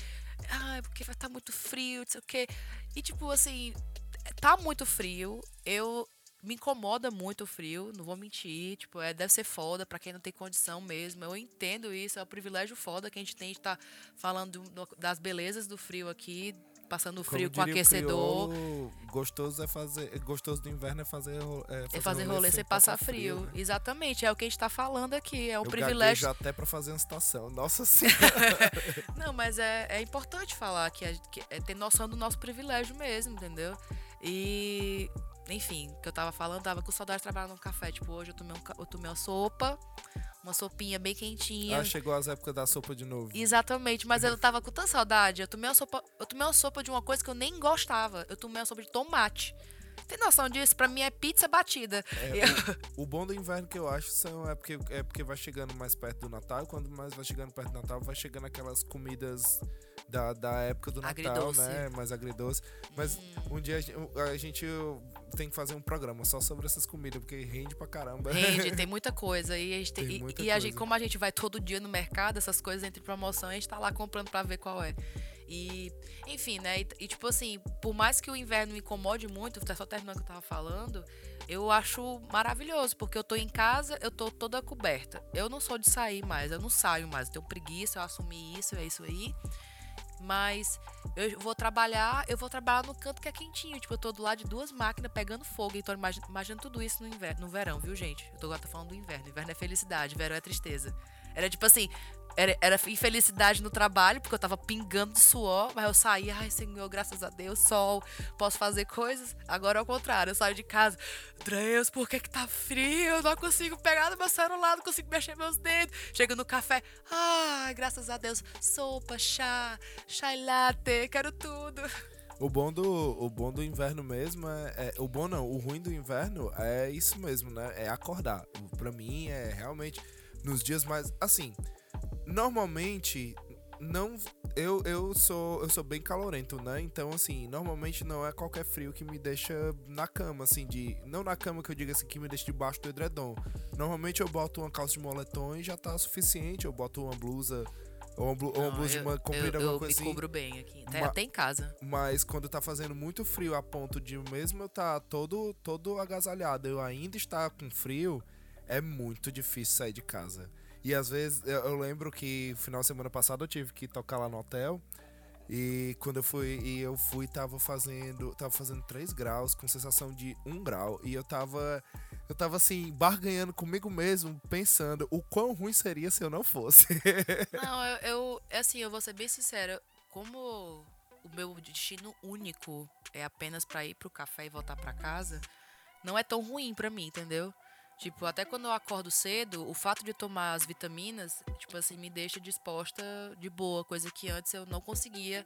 Speaker 2: Ai, porque vai estar muito frio, não sei o quê. E tipo, assim, tá muito frio. Eu. Me incomoda muito o frio, não vou mentir. Tipo, é, deve ser foda pra quem não tem condição mesmo. Eu entendo isso, é um privilégio foda que a gente tem de estar falando do- das belezas do frio aqui, passando frio com aquecedor.
Speaker 1: gostoso é fazer. Gostoso do inverno é fazer, ro- é
Speaker 2: É fazer rolê sem passar frio.
Speaker 1: né?
Speaker 2: Exatamente, é o que a gente tá falando aqui. É um
Speaker 1: Eu
Speaker 2: privilégio.
Speaker 1: até pra fazer uma estação. Nossa (laughs) senhora.
Speaker 2: Não, mas é, é importante falar que, a, que é ter noção do nosso privilégio mesmo, entendeu? E, enfim, o que eu tava falando, tava com saudade de trabalhar num café. Tipo, hoje eu tomei, um, eu tomei uma sopa, uma sopinha bem quentinha.
Speaker 1: ah, chegou as épocas da sopa de novo.
Speaker 2: Exatamente, mas eu tava com tanta saudade. Eu tomei uma sopa, eu tomei uma sopa de uma coisa que eu nem gostava. Eu tomei uma sopa de tomate. Tem noção disso? Pra mim é pizza batida.
Speaker 1: É,
Speaker 2: Eu-
Speaker 1: O bom do inverno que eu acho são, é, porque, é porque vai chegando mais perto do Natal. E quando mais vai chegando perto do Natal, vai chegando aquelas comidas da, da época do Natal,
Speaker 2: Agridoce.
Speaker 1: né? Mais agridoce. Mas um dia a gen- a gente tem que fazer um programa só sobre essas comidas, porque rende pra caramba.
Speaker 2: Rende, tem (laughs) muita coisa. E, a gente, tem-
Speaker 1: Tem
Speaker 2: e- e a gente, como a gente vai todo dia no mercado, essas coisas entre promoção, a gente tá lá comprando pra ver qual é. E, enfim, né? E, e, tipo assim, por mais que o inverno me incomode muito, tá só terminando o que eu tava falando, eu acho maravilhoso, porque eu tô em casa, eu tô toda coberta. Eu não sou de sair mais, eu não saio mais. Eu tenho preguiça, eu assumi isso, é isso aí. Mas eu vou trabalhar, eu vou trabalhar no canto que é quentinho. Tipo, eu tô do lado de duas máquinas pegando fogo. Então, imagina, imagina tudo isso no, inverno, no verão, viu, gente? Eu tô agora falando do inverno. Inverno é felicidade, verão é tristeza. Era tipo assim, era, era infelicidade no trabalho, porque eu tava pingando de suor, mas eu saí, ai, Senhor, graças a Deus, sol, posso fazer coisas. Agora é o contrário, eu saio de casa, Deus, por que que tá frio? Eu não consigo pegar no meu celular, não consigo mexer meus dedos. Chego no café, ai, graças a Deus, sopa, chá, chai latte, quero tudo.
Speaker 1: O bom do, o bom do inverno mesmo é, é- O bom não, o ruim do inverno é isso mesmo, né? É acordar. Pra mim é realmente nos dias mais. Assim, normalmente. Não. Eu, eu, sou, eu sou bem calorento, né? Então, assim, normalmente não é qualquer frio que me deixa na cama, assim, de. Não na cama que eu diga assim, que me deixa debaixo do edredom. Normalmente eu boto uma calça de moletom e já tá suficiente. Eu boto uma blusa. Ou uma, blu- ou uma
Speaker 2: Não,
Speaker 1: blusa de
Speaker 2: eu-
Speaker 1: uma comprida,
Speaker 2: eu, eu
Speaker 1: alguma coisa
Speaker 2: me
Speaker 1: assim.
Speaker 2: cubro bem aqui, até,
Speaker 1: Ma-
Speaker 2: até em casa.
Speaker 1: Mas quando tá fazendo muito frio a ponto de mesmo eu tá todo, todo agasalhado, eu ainda estar com frio, é muito difícil sair de casa. E às vezes eu, eu lembro que final de semana passada eu tive que tocar lá no hotel. E quando eu fui, e eu fui, tava fazendo, tava fazendo 3 graus, com sensação de 1 grau. E eu tava, eu tava assim, barganhando comigo mesmo, pensando o quão ruim seria se eu não fosse. (laughs)
Speaker 2: Não, eu, eu assim, eu vou ser bem sincera, como o meu destino único é apenas pra ir pro café e voltar pra casa, não é tão ruim pra mim, entendeu? Tipo, até quando eu acordo cedo, o fato de tomar as vitaminas, tipo assim, me deixa disposta de boa, coisa que antes eu não conseguia.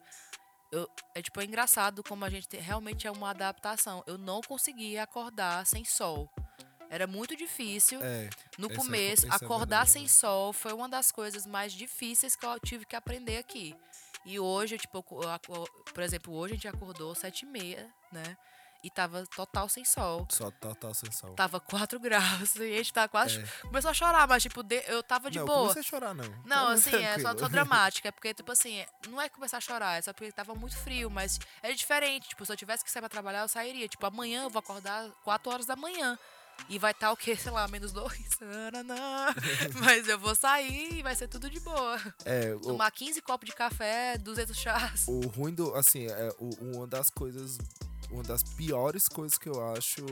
Speaker 2: Eu, é tipo, é engraçado como a gente tem- realmente é uma adaptação. Eu não conseguia acordar sem sol. Era muito difícil.
Speaker 1: é.
Speaker 2: No
Speaker 1: é-
Speaker 2: começo,
Speaker 1: é
Speaker 2: acordar
Speaker 1: verdade,
Speaker 2: sem
Speaker 1: né?
Speaker 2: sol foi uma das coisas mais difíceis que eu tive que aprender aqui. E hoje, tipo, eu eu por exemplo, hoje a gente acordou sete e meia, né? E tava total sem sol.
Speaker 1: Só total sem sol.
Speaker 2: Tava 4 graus (laughs) e a gente tava quase...
Speaker 1: É.
Speaker 2: Começou a chorar, mas, tipo, de- eu tava de
Speaker 1: não,
Speaker 2: boa.
Speaker 1: comecei a chorar, não.
Speaker 2: Não,
Speaker 1: Tava
Speaker 2: assim, é só,
Speaker 1: tranquilo.
Speaker 2: só dramática. É porque, tipo assim, não é começar a chorar, é só porque tava muito frio, mas é diferente. Tipo, se eu tivesse que sair pra trabalhar, eu sairia. Tipo, amanhã eu vou acordar 4 horas da manhã. E vai estar tá, o quê? (laughs) Sei lá, menos dois. (laughs) Mas eu vou sair e vai ser tudo de boa. É, Tomar o... 15 copos de café, 200 chás.
Speaker 1: O ruim do. Assim, é, uma das coisas. Uma das piores coisas que eu acho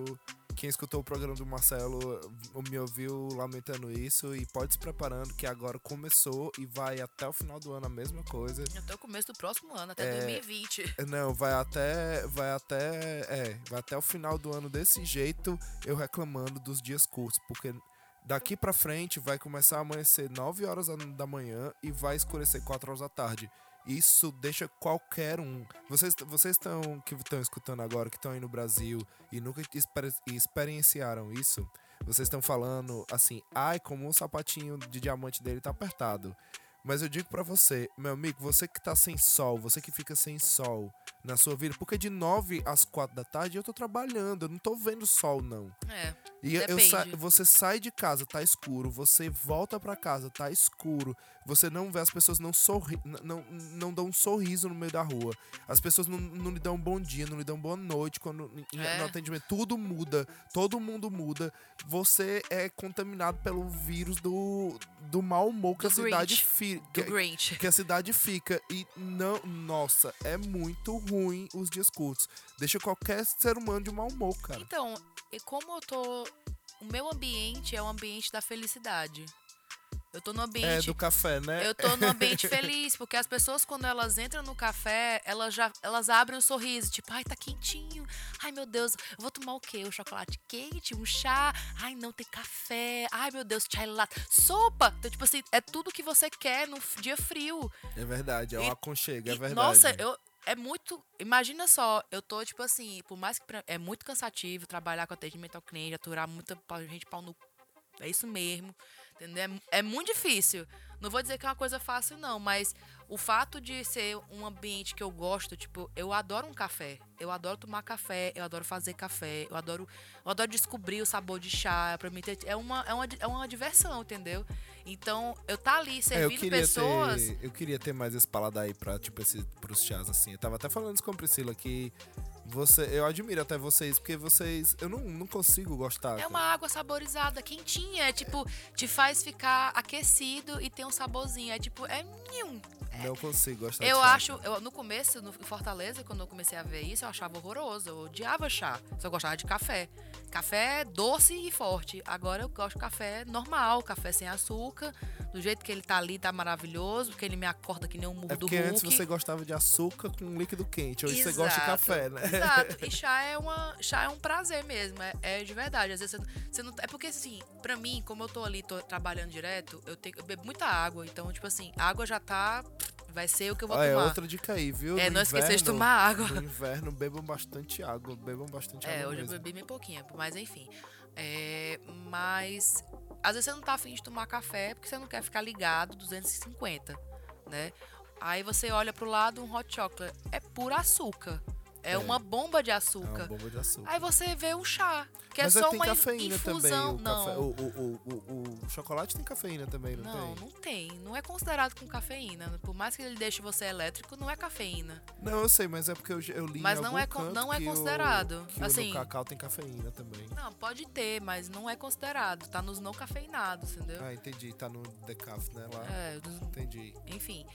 Speaker 1: quem escutou o programa do Marcelo me ouviu lamentando isso e pode se preparando que agora começou e vai até o final do ano a mesma coisa.
Speaker 2: Até o começo do próximo ano, até é, 2020.
Speaker 1: Não, vai até vai até é, vai até o final do ano desse jeito, eu reclamando dos dias curtos, porque daqui para frente vai começar a amanhecer 9 horas da manhã e vai escurecer 4 horas da tarde. Isso deixa qualquer um. Vocês, vocês estão que estão escutando agora, que estão aí no Brasil e nunca exper experienciaram isso, vocês estão falando assim, ai, como o sapatinho de diamante dele tá apertado. Mas eu digo para você, meu amigo, você que tá sem sol, você que fica sem sol na sua vida, porque de 9 às 4 da tarde eu tô trabalhando, eu não tô vendo sol não.
Speaker 2: É.
Speaker 1: E eu sa você sai de casa, tá escuro, você volta para casa, tá escuro. Você não vê as pessoas não sorri não, não dão um sorriso no meio da rua. As pessoas não, não lhe dão um bom dia, não lhe dão boa noite quando é. no atendimento. Tudo muda, todo mundo muda. Você é contaminado pelo vírus do, do mau humor que do a cidade fica. Que, que a cidade fica. E não, nossa, é muito ruim os dias curtos. Deixa qualquer ser humano de mau humor, cara.
Speaker 2: Então, e como eu tô. O meu ambiente é o ambiente da felicidade. Eu tô no ambiente. É,
Speaker 1: do café, né?
Speaker 2: Eu tô no ambiente feliz, porque as pessoas, quando elas entram no café, elas já elas abrem um sorriso, tipo, ai, tá quentinho. Ai, meu Deus, eu vou tomar o quê? Um chocolate quente, um chá. Ai, não, tem café. Ai, meu Deus, chai latte. Sopa! Então, tipo assim, é tudo que você quer no dia frio.
Speaker 1: É verdade, é um aconchego, é verdade.
Speaker 2: Nossa, eu, é muito. Imagina só, eu tô, tipo assim, por mais que é muito cansativo trabalhar com atendimento ao cliente, aturar muita gente pau no. É isso mesmo. Entendeu? É, é muito difícil. Não vou dizer que é uma coisa fácil, não, mas o fato de ser um ambiente que eu gosto, tipo, eu adoro um café. Eu adoro tomar café, eu adoro fazer café, eu adoro, eu adoro descobrir o sabor de chá. Pra mim, é uma, é uma, é uma diversão, entendeu? Então, eu tá ali é, servindo
Speaker 1: eu
Speaker 2: pessoas.
Speaker 1: Ter, eu queria ter mais esse paladar aí pra, tipo, esse, pros chás, assim. Eu tava até falando isso com a Priscila que você, eu admiro até vocês, porque vocês. Eu não, não consigo gostar.
Speaker 2: É uma água saborizada, quentinha. É tipo, te faz ficar aquecido e tem um saborzinho. É tipo, é.
Speaker 1: é não consigo gostar
Speaker 2: Eu acho, eu, no começo, no Fortaleza, quando eu comecei a ver isso, eu achava horroroso. Eu odiava chá. Só gostava de café. Café doce e forte. Agora eu gosto de café normal, café sem açúcar. Do jeito que ele tá ali, tá maravilhoso, porque ele me acorda que nem um murro
Speaker 1: é
Speaker 2: do
Speaker 1: Hulk. antes você gostava de açúcar com líquido quente, hoje Exato. você gosta de café, né?
Speaker 2: Exato. E (laughs) chá é, uma, chá é um prazer mesmo, é, é de verdade. Às vezes você, você, não. É porque assim, pra mim, como eu tô ali, tô trabalhando direto, eu, tenho, eu bebo muita água. Então, tipo assim, a água já tá vai ser o que eu vou ah, tomar.
Speaker 1: É outra dica aí, viu?
Speaker 2: É, no não esquecer de tomar água.
Speaker 1: No inverno, bebam bastante água, bebam bastante
Speaker 2: é,
Speaker 1: água.
Speaker 2: É, hoje
Speaker 1: mesmo.
Speaker 2: eu bebi bem pouquinho, mas enfim. É, mas às vezes você não tá afim de tomar café porque você não quer ficar ligado 250, né? Aí você olha pro lado um hot chocolate, é puro açúcar. É, é, uma bomba de açúcar. É
Speaker 1: uma bomba de açúcar.
Speaker 2: Aí você vê o chá, que é Mas é só tem uma
Speaker 1: cafeína
Speaker 2: infusão.
Speaker 1: Também, o,
Speaker 2: não.
Speaker 1: Café, o, o, o, o, chocolate tem cafeína também, não,
Speaker 2: não
Speaker 1: tem?
Speaker 2: Não, não tem. Não é considerado com cafeína. Por mais que ele deixe você elétrico, não é cafeína.
Speaker 1: Não, eu sei, mas é porque eu, eu li
Speaker 2: Mas não é, não é considerado.
Speaker 1: que
Speaker 2: assim,
Speaker 1: o cacau tem cafeína também.
Speaker 2: Não, pode ter, mas não é considerado. Tá nos não cafeinados, entendeu?
Speaker 1: Ah, entendi. Tá no decaf, né? Lá.
Speaker 2: É,
Speaker 1: entendi.
Speaker 2: Enfim.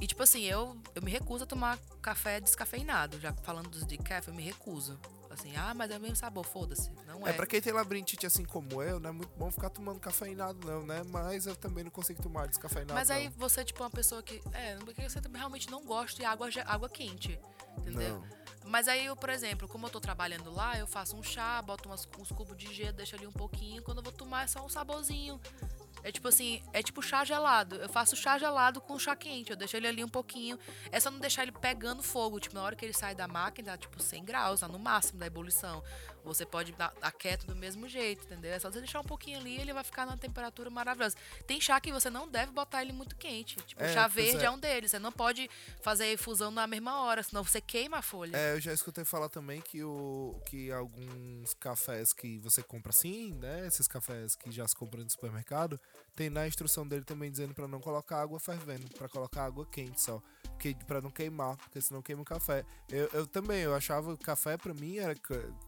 Speaker 2: E tipo assim, eu, eu me recuso a tomar café descafeinado. Já falando dos decaf, eu me recuso. Assim, ah, mas é o mesmo sabor, foda-se. Não é.
Speaker 1: É, pra quem tem labirintite assim como eu, não é muito bom ficar tomando cafeinado, não, né? Mas eu também não consigo tomar descafeinado.
Speaker 2: Mas aí
Speaker 1: não.
Speaker 2: você, tipo, é uma pessoa que. É, porque você realmente não gosta de água, água quente. Entendeu?
Speaker 1: Não.
Speaker 2: Mas aí, eu, por exemplo, como eu tô trabalhando lá, eu faço um chá, boto umas, uns cubos de gelo, deixo ali um pouquinho. Quando eu vou tomar, é só um saborzinho. É tipo assim, é tipo chá gelado. Eu faço chá gelado com chá quente. Eu deixo ele ali um pouquinho. É só não deixar ele pegando fogo. Tipo, na hora que ele sai da máquina, tá tipo 100 graus, tá no máximo da ebulição. Você pode dar, dar quieto do mesmo jeito, entendeu? É só você deixar um pouquinho ali ele vai ficar numa temperatura maravilhosa. Tem chá que você não deve botar ele muito quente. Tipo, é, chá verde é. é. um deles. Você não pode fazer infusão na mesma hora, senão você queima a folha.
Speaker 1: É, eu já escutei falar também que, o, que alguns cafés que você compra assim, né? Esses cafés que já se compram no supermercado, tem na instrução dele também dizendo para não colocar água fervendo, para colocar água quente só, porque para não queimar, porque senão queima o café. Eu, eu também, eu achava que café para mim era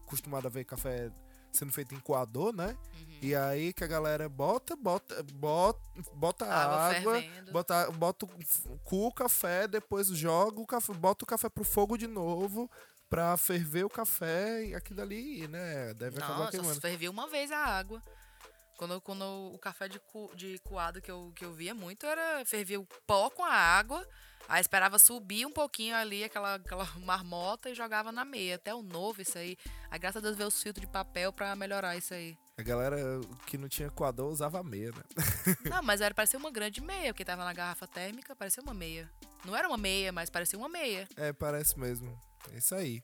Speaker 1: acostumado a ver café sendo feito em coador, né?
Speaker 2: Uhum.
Speaker 1: E aí que a galera bota, bota, bota, bota
Speaker 2: Água
Speaker 1: água, bota, bota o cu, o café, depois joga o café, bota o café pro fogo de novo pra ferver o café e aquilo ali, né? Deve acabar
Speaker 2: Não, só
Speaker 1: queimando.
Speaker 2: se fervia uma vez a água. Quando, quando o café de, cu, de coado que eu, que eu via muito era fervia o pó com a água, aí esperava subir um pouquinho ali aquela, aquela (laughs) marmota e jogava na meia. Até o novo, isso aí. Aí, graças a Deus, veio os filtros de papel pra melhorar isso aí.
Speaker 1: A galera que não tinha coador usava meia, né? (laughs)
Speaker 2: Não, mas era parecia uma grande meia, porque tava na garrafa térmica, parecia uma meia. Não era uma meia, mas parecia uma meia.
Speaker 1: É, parece mesmo. É isso aí.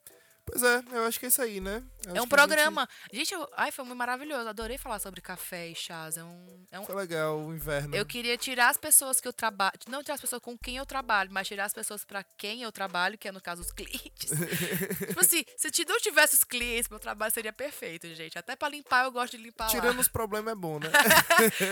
Speaker 1: Pois é, eu acho que é isso aí, né? Eu
Speaker 2: é um
Speaker 1: que a gente-
Speaker 2: programa. Gente, eu- ai, foi muito maravilhoso. Adorei falar sobre café e chás. É um, é um,
Speaker 1: Foi legal o inverno.
Speaker 2: Eu queria tirar as pessoas que eu trabalho, não tirar as pessoas com quem eu trabalho, mas tirar as pessoas pra quem eu trabalho, que é no caso os clientes. (laughs) tipo assim, se não tivesse os clientes, meu trabalho seria perfeito, gente. Até pra limpar eu gosto de limpar
Speaker 1: Tirando
Speaker 2: lá.
Speaker 1: os (laughs) problemas é bom, né?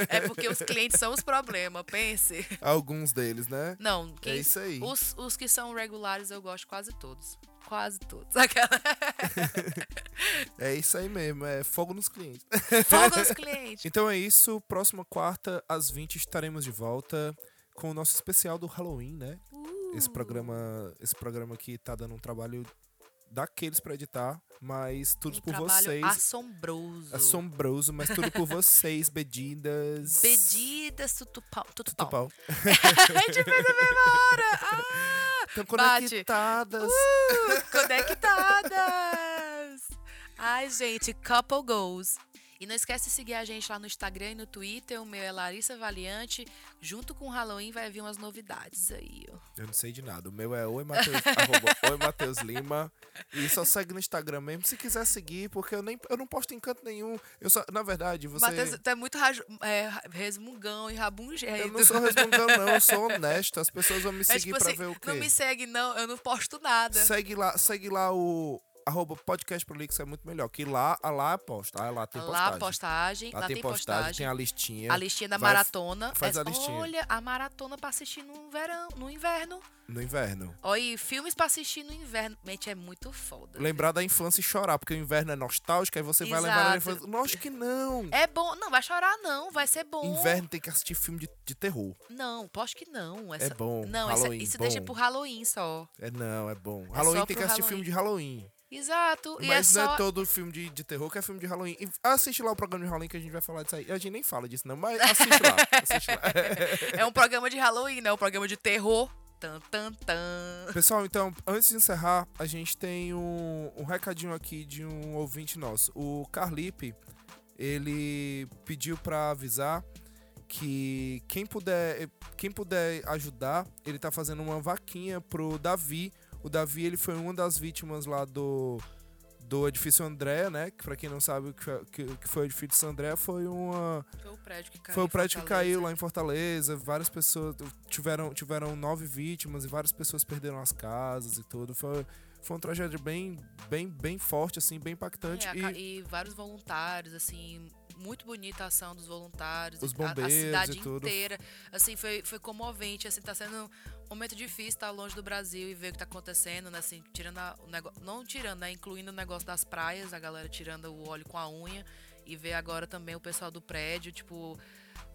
Speaker 2: É porque os clientes são os problemas, pense.
Speaker 1: Alguns deles, né?
Speaker 2: Não, quem,
Speaker 1: É isso aí.
Speaker 2: Os, os que são regulares eu gosto quase todos. Quase todos. Aquela... (laughs)
Speaker 1: É isso aí mesmo, é fogo nos clientes.
Speaker 2: Fogo nos (laughs) clientes.
Speaker 1: Então é isso, próxima quarta às 20 estaremos de volta com o nosso especial do Halloween, né? Esse programa, esse programa aqui tá dando um trabalho daqueles pra editar, mas tudo
Speaker 2: Um
Speaker 1: por vocês.
Speaker 2: assombroso.
Speaker 1: Assombroso, mas tudo por (laughs) vocês, bedidas.
Speaker 2: Pedidas, tutupau. Tutupau.
Speaker 1: Tutupau.
Speaker 2: A gente fez a. Ah!
Speaker 1: Estão conectadas.
Speaker 2: Uh, (laughs) conectadas! Ai, gente, couple goals. E não esquece de seguir a gente lá no Instagram e no Twitter. O meu é Larissa Valiante. Junto com o Halloween vai vir umas novidades aí, ó.
Speaker 1: Eu não sei de nada. O meu é oi Mateus, (laughs) arroba, oi Mateus Lima. E só segue no Instagram mesmo se quiser seguir, porque eu, nem, eu não posto em canto nenhum. Eu só, na verdade, você.
Speaker 2: Matheus, tu é muito é, resmungão e rabungento.
Speaker 1: Eu não sou resmungão, não, eu sou honesto. As pessoas vão me
Speaker 2: É
Speaker 1: seguir
Speaker 2: tipo
Speaker 1: pra
Speaker 2: assim,
Speaker 1: ver o quê.
Speaker 2: Não me segue, não. Eu não posto nada.
Speaker 1: Segue lá, segue lá o arroba podcast prolixo, é muito melhor. Que lá, a lá posta, ah, lá tem
Speaker 2: lá
Speaker 1: postagem.
Speaker 2: postagem.
Speaker 1: Lá, tem postagem, tem a listinha.
Speaker 2: A listinha da
Speaker 1: Vai-
Speaker 2: maratona.
Speaker 1: faz
Speaker 2: É-
Speaker 1: a listinha.
Speaker 2: Olha, a maratona pra assistir no verão, no inverno.
Speaker 1: No inverno.
Speaker 2: Olha, filmes pra assistir no inverno. Gente, é muito foda.
Speaker 1: Lembrar da infância e chorar, porque o inverno é nostálgico, aí você vai lembrar da
Speaker 2: Exato.
Speaker 1: infância. Lógico que não.
Speaker 2: É bom. Não, vai chorar, não. Vai ser bom.
Speaker 1: Inverno tem que assistir filme de, de terror.
Speaker 2: Não, posto que não. Essa...
Speaker 1: É bom.
Speaker 2: Não, essa-
Speaker 1: Halloween,
Speaker 2: isso
Speaker 1: bom.
Speaker 2: deixa pro Halloween só.
Speaker 1: É não, é bom.
Speaker 2: É
Speaker 1: Halloween tem que assistir
Speaker 2: Halloween.
Speaker 1: filme de Halloween.
Speaker 2: Exato. e é
Speaker 1: Mas não
Speaker 2: só.
Speaker 1: é todo filme de, de terror que é filme de Halloween. E assiste lá o programa de Halloween que a gente vai falar disso aí. A gente nem fala disso, não, mas assiste lá. (laughs) assiste lá.
Speaker 2: É um programa de Halloween, né? Um programa de terror. Tan, tan, tan.
Speaker 1: Pessoal, então, antes de encerrar, a gente tem um, um recadinho aqui de um ouvinte nosso. O Carlipe, ele pediu pra avisar que quem puder, quem puder ajudar, ele tá fazendo uma vaquinha pro Davi. O Davi, ele foi uma das vítimas lá do do edifício André, né? Que pra quem não sabe o que foi, que, foi o edifício André, foi uma
Speaker 2: Foi o prédio que caiu.
Speaker 1: foi o prédio que caiu lá em Fortaleza. Várias pessoas tiveram, tiveram nove vítimas e várias pessoas perderam as casas e tudo. Foi, foi uma tragédia bem, bem, bem forte, assim, bem impactante.
Speaker 2: É,
Speaker 1: e
Speaker 2: e... vários voluntários, assim, muito bonita a ação dos voluntários.
Speaker 1: Os
Speaker 2: a- a,
Speaker 1: bombeiros e
Speaker 2: cidade inteira. Assim, foi, foi comovente, assim, tá sendo um momento difícil estar longe do Brasil e ver o que tá acontecendo, né? Assim, tirando a- o negócio. Não tirando, né? Incluindo o negócio das praias, a galera tirando o óleo com a unha. E ver agora também o pessoal do prédio, tipo.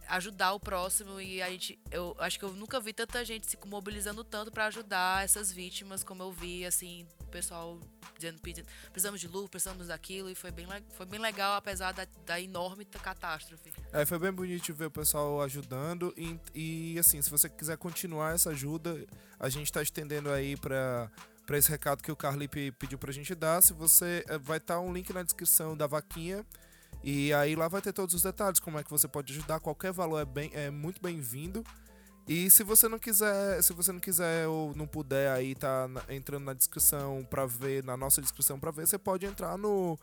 Speaker 2: Ajudar o próximo e a gente. Eu acho que eu nunca vi tanta gente se mobilizando tanto pra ajudar essas vítimas, como eu vi, assim, pessoal dizendo, pedindo, precisamos de luz, precisamos daquilo, e foi bem, foi bem legal, apesar da, da enorme catástrofe.
Speaker 1: é, foi bem bonito ver o pessoal ajudando. E, e, assim, se você quiser continuar essa ajuda, a gente tá estendendo aí pra. Pra esse recado que o Carlipe pediu pra gente dar, se você eh, vai estar um link na descrição da vaquinha E aí lá vai ter todos os detalhes, como é que você pode ajudar, qualquer valor é, bem, é muito bem-vindo. E se você não quiser, se você não quiser ou não puder aí tá entrando na descrição pra ver, na nossa descrição pra ver, você pode entrar no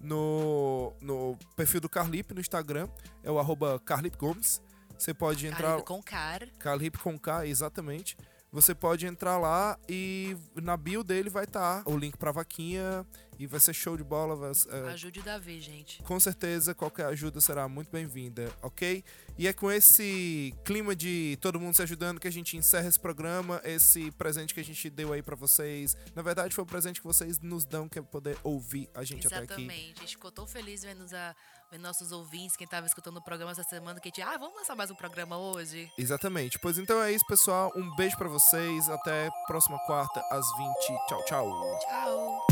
Speaker 1: no, no perfil do Carlip no Instagram, é o arroba Carlip Gomes. Você pode entrar
Speaker 2: Caribe com cara.
Speaker 1: Carlip com K, exatamente. Você pode entrar lá e na bio dele vai estar o link pra vaquinha e vai ser show de bola. vai- é,
Speaker 2: Ajude o Davi, gente.
Speaker 1: com certeza, qualquer ajuda será muito bem-vinda, ok? E é com esse clima de todo mundo se ajudando que a gente encerra esse programa, esse presente que a gente deu aí pra vocês. Na verdade, foi o presente que vocês nos dão, que é poder ouvir a gente até aqui.
Speaker 2: Exatamente. A gente ficou tão feliz vendo, a- nossos ouvintes, quem tava escutando o programa essa semana, que a gente, ah, vamos lançar mais um programa hoje.
Speaker 1: Exatamente. Pois então é isso, pessoal. Um beijo pra vocês. Até próxima quarta, às 20. Tchau, tchau.
Speaker 2: Tchau.